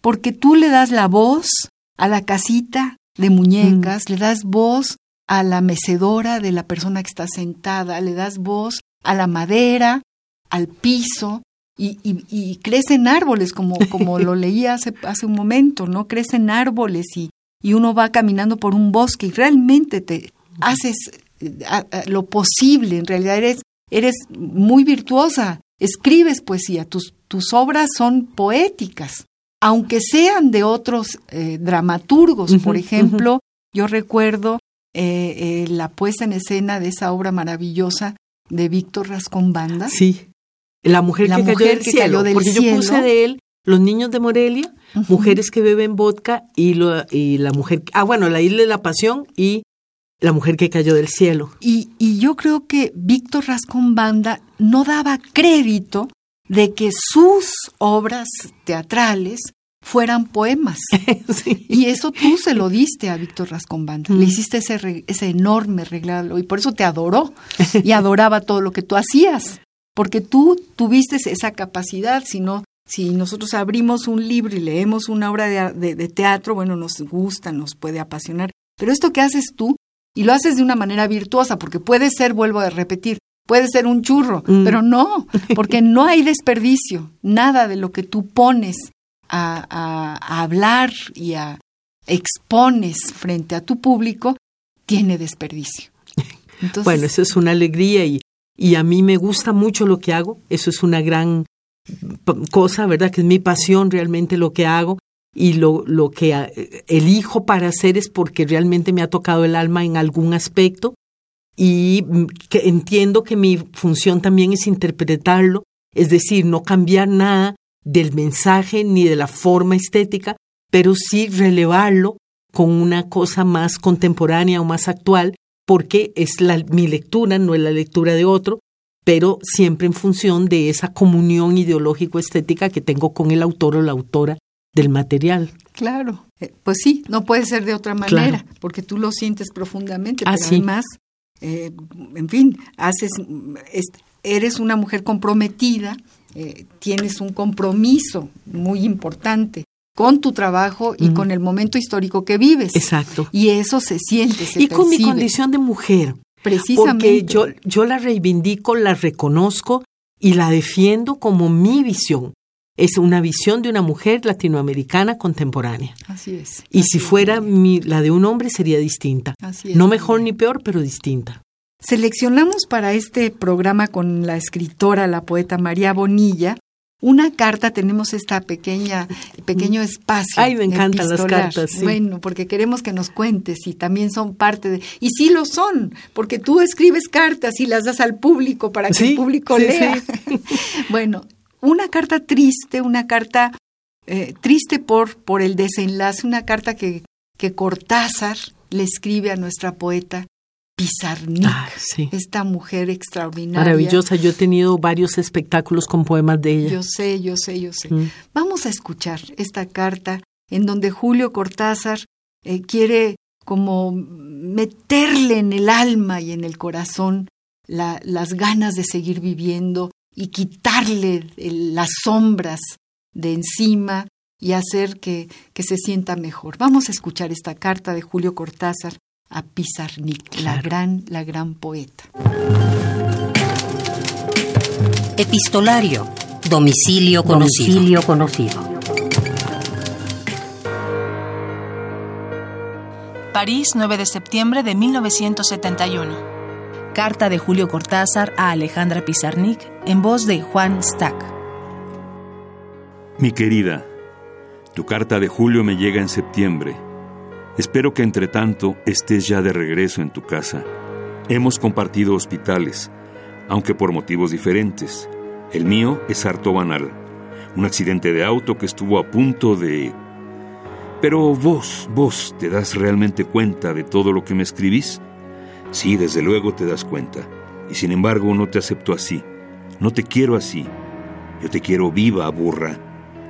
porque tú le das la voz a la casita de muñecas, mm. le das voz a la mecedora de la persona que está sentada, le das voz a la madera, al piso, y, y, crecen árboles, como, como lo leí hace, hace un momento, ¿no? Crecen árboles y, y uno va caminando por un bosque y realmente te, haces eh, lo posible, en realidad eres, eres muy virtuosa, escribes poesía, tus, tus obras son poéticas, aunque sean de otros eh, dramaturgos, por ejemplo, yo recuerdo eh, la puesta en escena de esa obra maravillosa de Víctor Rascombanda. Sí, la mujer, que, cayó del cielo, porque yo puse de él los niños de Morelia, mujeres que beben vodka y, lo, y la mujer, ah bueno, la isla de la pasión y la mujer que cayó del cielo. Y, y yo creo que Víctor Rascón Banda no daba crédito de que sus obras teatrales fueran poemas. Y eso tú se lo diste a Víctor Rascombanda. Le hiciste ese, ese enorme regalo y por eso te adoró y adoraba todo lo que tú hacías. Porque tú tuviste esa capacidad, si no, si nosotros abrimos un libro y leemos una obra de, teatro, bueno, nos gusta, nos puede apasionar. Pero esto que haces tú, y lo haces de una manera virtuosa, porque puede ser, vuelvo a repetir, puede ser un churro, mm. pero no, porque no hay desperdicio. Nada de lo que tú pones a, hablar y a expones frente a tu público tiene desperdicio. bueno, eso es una alegría y, y a mí me gusta mucho lo que hago. Eso es una gran cosa, ¿verdad? Que es mi pasión realmente lo que hago y lo, lo que eh, elijo para hacer es porque realmente me ha tocado el alma en algún aspecto y que entiendo que mi función también es interpretarlo, es decir, no cambiar nada del mensaje ni de la forma estética, pero sí relevarlo con una cosa más contemporánea o más actual, porque es la, mi lectura, no es la lectura de otro, pero siempre en función de esa comunión ideológico-estética que tengo con el autor o la autora del material. Claro, eh, pues sí, no puede ser de otra manera, porque tú lo sientes profundamente, pero además, eh, en fin, haces, eres una mujer comprometida, eh, tienes un compromiso muy importante con tu trabajo y con el momento histórico que vives. Exacto. Y eso se siente, se Y con mi condición de mujer. Precisamente. Porque yo, yo la reivindico, la reconozco y la defiendo como mi visión. Es una visión de una mujer latinoamericana contemporánea. Así es. Y si fuera mi, la de un hombre sería distinta. Así es. No mejor ni peor, pero distinta. Seleccionamos para este programa con la escritora, la poeta María Bonilla, una carta, tenemos esta pequeña, pequeño espacio. Ay, me encantan las cartas. Bueno, porque queremos que nos cuentes y también son parte de. Y sí lo son, porque tú escribes cartas y las das al público para que el público lea. bueno, una carta triste, una carta eh, triste por, por el desenlace, una carta que, que Cortázar le escribe a nuestra poeta Pizarnik, ah, esta mujer extraordinaria. Maravillosa, yo he tenido varios espectáculos con poemas de ella. Yo sé, yo sé, yo sé. Mm. Vamos a escuchar esta carta en donde Julio Cortázar eh, quiere como meterle en el alma y en el corazón las ganas de seguir viviendo y quitarle las sombras de encima y hacer que, que se sienta mejor. Vamos a escuchar esta carta de Julio Cortázar a Pizarnik, la gran, la gran poeta. Epistolario. Domicilio conocido. Domicilio conocido. París, 9 de septiembre de 1971. Carta de Julio Cortázar a Alejandra Pizarnik en voz de Juan Stack. Mi querida, tu carta de Julio me llega en septiembre Espero que entre tanto estés ya de regreso en tu casa. Hemos compartido hospitales, aunque por motivos diferentes. El mío es harto banal. Un accidente de auto que estuvo a punto de... Pero vos, vos, ¿te das realmente cuenta de todo lo que me escribís? Sí, desde luego te das cuenta. Y sin embargo no te acepto así. No te quiero así. Yo te quiero viva, burra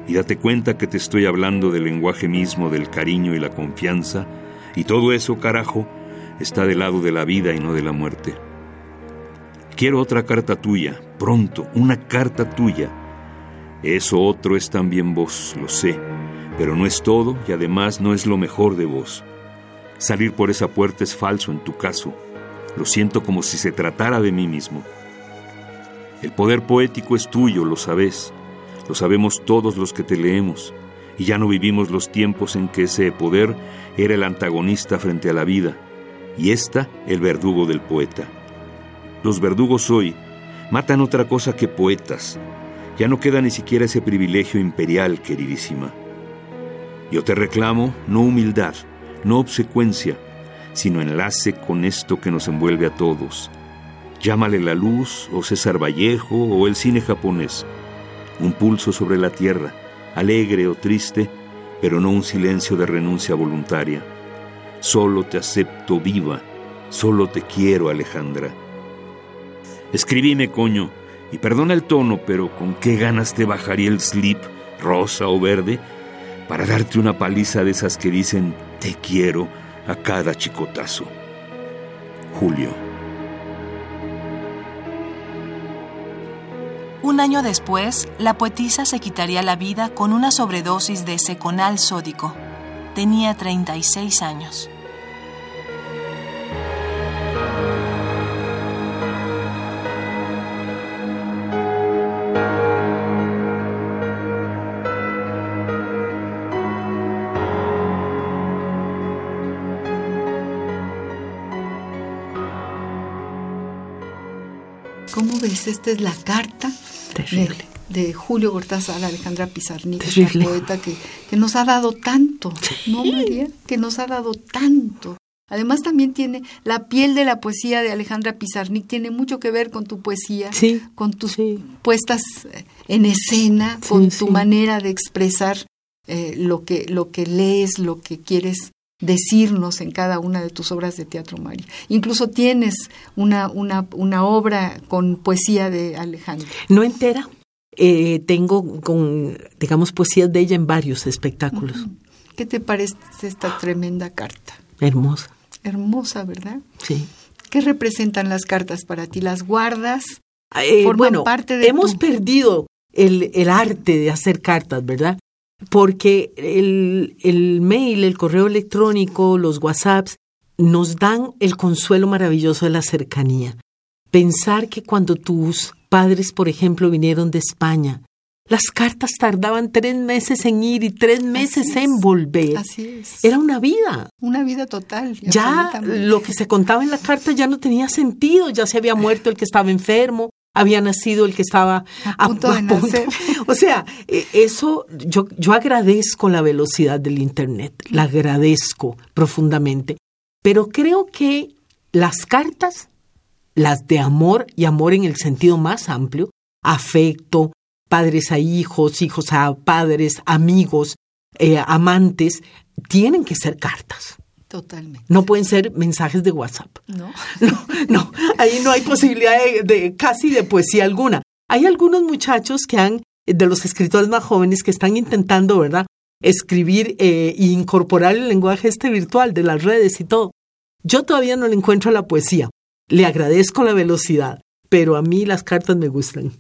y date cuenta que te estoy hablando del lenguaje mismo, del cariño y la confianza, y todo eso, carajo, está del lado de la vida y no de la muerte. Quiero otra carta tuya, pronto, una carta tuya. Eso otro es también vos, lo sé, pero no es todo y además no es lo mejor de vos. Salir por esa puerta es falso en tu caso. Lo siento como si se tratara de mí mismo. El poder poético es tuyo, lo sabes. Lo sabemos todos los que te leemos, y ya no vivimos los tiempos en que ese poder era el antagonista frente a la vida, y ésta el verdugo del poeta. Los verdugos hoy matan otra cosa que poetas. Ya no queda ni siquiera ese privilegio imperial, queridísima. Yo te reclamo no humildad, no obsecuencia, sino enlace con esto que nos envuelve a todos. Llámale la luz, o César Vallejo, o el cine japonés un pulso sobre la tierra, alegre o triste, pero no un silencio de renuncia voluntaria. Solo te acepto viva, solo te quiero, Alejandra. Escribime, coño, y perdona el tono, pero con qué ganas te bajaría el slip, rosa o verde, para darte una paliza de esas que dicen te quiero a cada chicotazo. Julio. Un año después, la poetisa se quitaría la vida con una sobredosis de seconal sódico. Tenía 36 años. Esta es la carta Terrible. De, Julio Cortázar Alejandra Pizarnik, Terrible. poeta que, que, nos ha dado tanto, ¿no, María? Que nos ha dado tanto. Además también tiene la piel de la poesía de Alejandra Pizarnik tiene mucho que ver con tu poesía, sí, con tus sí. puestas en escena, Sí, con tu manera de expresar eh, lo que lo que lees, lo que quieres decirnos en cada una de tus obras de teatro, María. Incluso tienes una, una, una obra con poesía de Alejandra. No entera. Eh, tengo con, digamos, poesías de ella en varios espectáculos. ¿Qué te parece esta tremenda carta? Hermosa. Hermosa, ¿verdad? Sí. ¿Qué representan las cartas para ti? ¿Las guardas? Eh, Forman bueno, parte de hemos tu- perdido el, el arte de hacer cartas, ¿verdad? Porque el, el mail, el correo electrónico, los WhatsApps nos dan el consuelo maravilloso de la cercanía. Pensar que cuando tus padres, por ejemplo, vinieron de España, las cartas tardaban tres meses en ir y tres meses es. en volver. Así es. Era una vida. Una vida total. Ya lo que se contaba en la carta ya no tenía sentido, ya se había muerto el que estaba enfermo, había nacido el que estaba A punto de nacer. O sea, eh, eso yo, yo agradezco la velocidad del Internet, la agradezco profundamente, pero creo que las cartas, las de amor y amor en el sentido más amplio, afecto, padres a hijos, hijos a padres, amigos, eh, amantes, tienen que ser cartas. Totalmente. No pueden ser mensajes de WhatsApp. ¿No? No, no, ahí no hay posibilidad de, de casi de poesía alguna. Hay algunos muchachos que han, de los escritores más jóvenes, que están intentando, ¿verdad?, escribir e incorporar el lenguaje este virtual de las redes y todo. Yo todavía no le encuentro la poesía. Le agradezco la velocidad, pero a mí las cartas me gustan.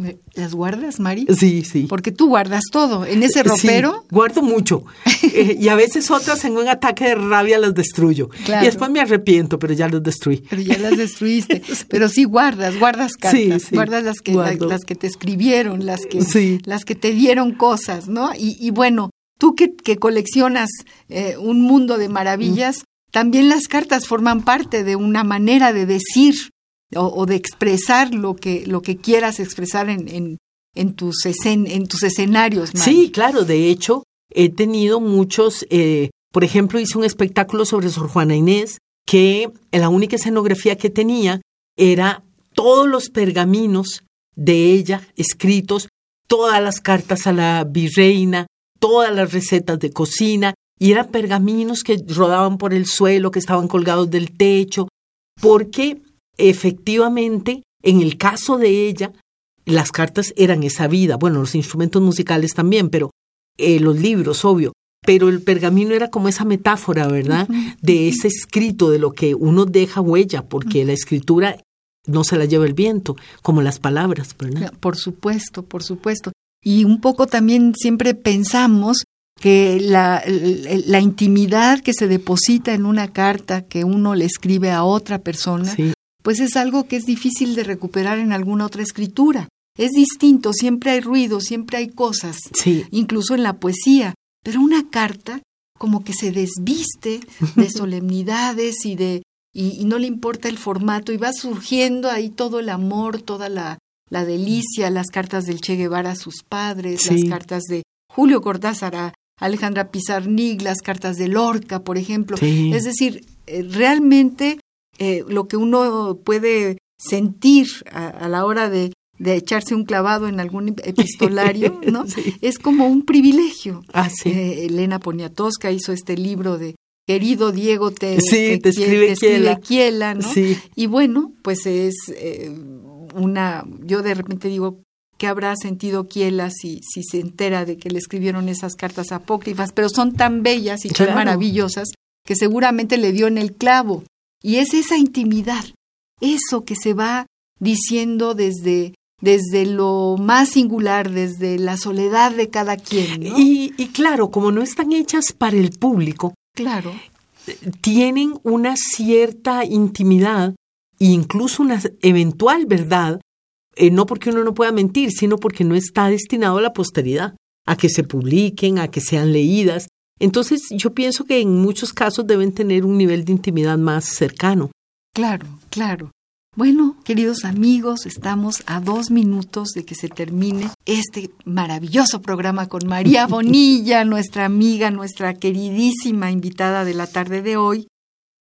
¿Me- ¿Las guardas, Mari? Sí, sí. Porque tú guardas todo. En ese ropero, Sí, guardo mucho. Eh, y a veces otras en un ataque de rabia las destruyo. Claro. Y después me arrepiento, pero ya los destruí. pero ya las destruiste. Pero sí guardas, guardas cartas, Sí, sí, guardas las que, las que te escribieron, las que, las que te dieron cosas, ¿no? Y, y bueno, tú que, que coleccionas eh, un mundo de maravillas, también las cartas forman parte de una manera de decir o, de expresar lo que, lo que quieras expresar en, en, tus, escen- en tus escenarios. Sí, claro, de hecho, he tenido muchos, eh, por ejemplo, hice un espectáculo sobre Sor Juana Inés, que la única escenografía que tenía era todos los pergaminos de ella escritos, todas las cartas a la virreina, todas las recetas de cocina, y eran pergaminos que rodaban por el suelo, que estaban colgados del techo, porque efectivamente, en el caso de ella, las cartas eran esa vida, bueno, los instrumentos musicales también, pero eh, los libros, obvio, pero el pergamino era como esa metáfora, ¿verdad? De ese escrito, de lo que uno deja huella, porque la escritura no se la lleva el viento, como las palabras, ¿verdad? Por supuesto, por supuesto. Y un poco también siempre pensamos que la, la intimidad que se deposita en una carta que uno le escribe a otra persona, Sí, pues es algo que es difícil de recuperar en alguna otra escritura. Es distinto, siempre hay ruido, siempre hay cosas, sí, incluso en la poesía, pero una carta como que se desviste de solemnidades y de y, y no le importa el formato y va surgiendo ahí todo el amor, toda la, la delicia, las cartas del Che Guevara a sus padres, Sí. las cartas de Julio Cortázar a Alejandra Pizarnik, las cartas de Lorca, por ejemplo. Sí. Es decir, eh, realmente eh, lo que uno puede sentir a, a la hora de, de echarse un clavado en algún epistolario, ¿no? Sí. Es como un privilegio. Ah, sí. Eh, Elena Poniatowska hizo este libro de Querido Diego, te, Sí, te escribe Kiela. Kiela, ¿no? Sí. Y bueno, pues es eh, una, yo de repente digo, que habrá sentido Kiela si, si se entera de que le escribieron esas cartas apócrifas, pero son tan bellas y tan maravillosas que seguramente le dio en el clavo. Y es esa intimidad, eso que se va diciendo desde, desde lo más singular, desde la soledad de cada quien. Y, y, claro, como no están hechas para el público, claro. tienen una cierta intimidad e incluso una eventual verdad, eh, no porque uno no pueda mentir, sino porque no está destinado a la posteridad, a que se publiquen, a que sean leídas. Entonces yo pienso que en muchos casos deben tener un nivel de intimidad más cercano. Claro, claro. Bueno, queridos amigos, estamos a dos minutos de que se termine este maravilloso programa con María Bonilla, nuestra amiga, nuestra queridísima invitada de la tarde de hoy.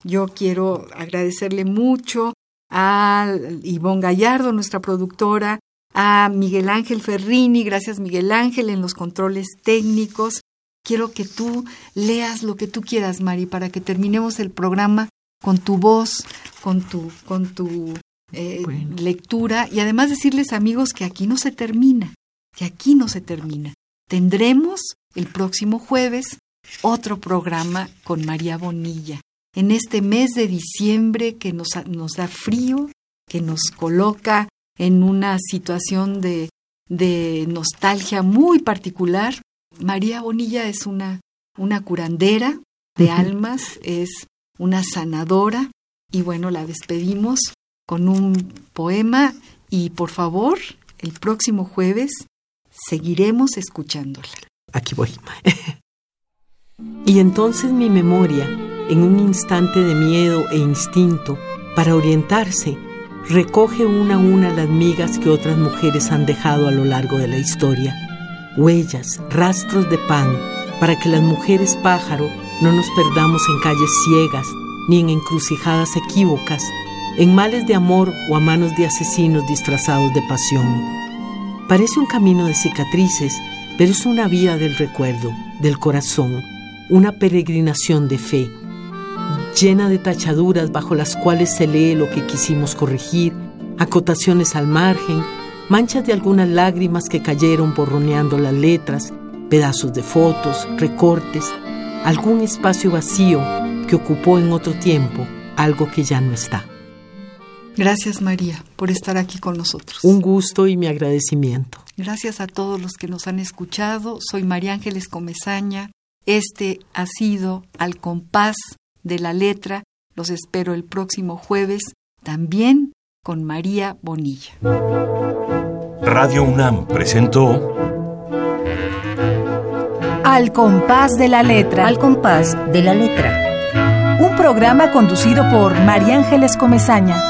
Yo quiero agradecerle mucho a Ivonne Gallardo, nuestra productora, a Miguel Ángel Ferrini, gracias Miguel Ángel en los controles técnicos. Quiero que tú leas lo que tú quieras, Mari, para que terminemos el programa con tu voz, con tu, con tu eh, lectura y además decirles amigos que aquí no se termina, que aquí no se termina. Tendremos el próximo jueves otro programa con María Bonilla. En este mes de diciembre que nos, nos da frío, que nos coloca en una situación de, de nostalgia muy particular, María Bonilla es una, una curandera de almas, es una sanadora y bueno, la despedimos con un poema y por favor, el próximo jueves seguiremos escuchándola. Aquí voy. y entonces mi memoria, en un instante de miedo e instinto, para orientarse, recoge una a una las migas que otras mujeres han dejado a lo largo de la historia, huellas, rastros de pan, para que las mujeres pájaro no nos perdamos en calles ciegas ni en encrucijadas equívocas, en males de amor o a manos de asesinos disfrazados de pasión. Parece un camino de cicatrices, pero es una vía del recuerdo, del corazón, una peregrinación de fe, llena de tachaduras bajo las cuales se lee lo que quisimos corregir, acotaciones al margen, manchas de algunas lágrimas que cayeron borroneando las letras, pedazos de fotos, recortes, algún espacio vacío que ocupó en otro tiempo algo que ya no está. Gracias María por estar aquí con nosotros. Un gusto y mi agradecimiento. Gracias a todos los que nos han escuchado. Soy María Ángeles Comezaña. Este ha sido Al compás de la letra. Los espero el próximo jueves también con María Bonilla. Radio UNAM presentó al compás de la letra. Al compás de la letra. Un programa conducido por María Ángeles Comezaña.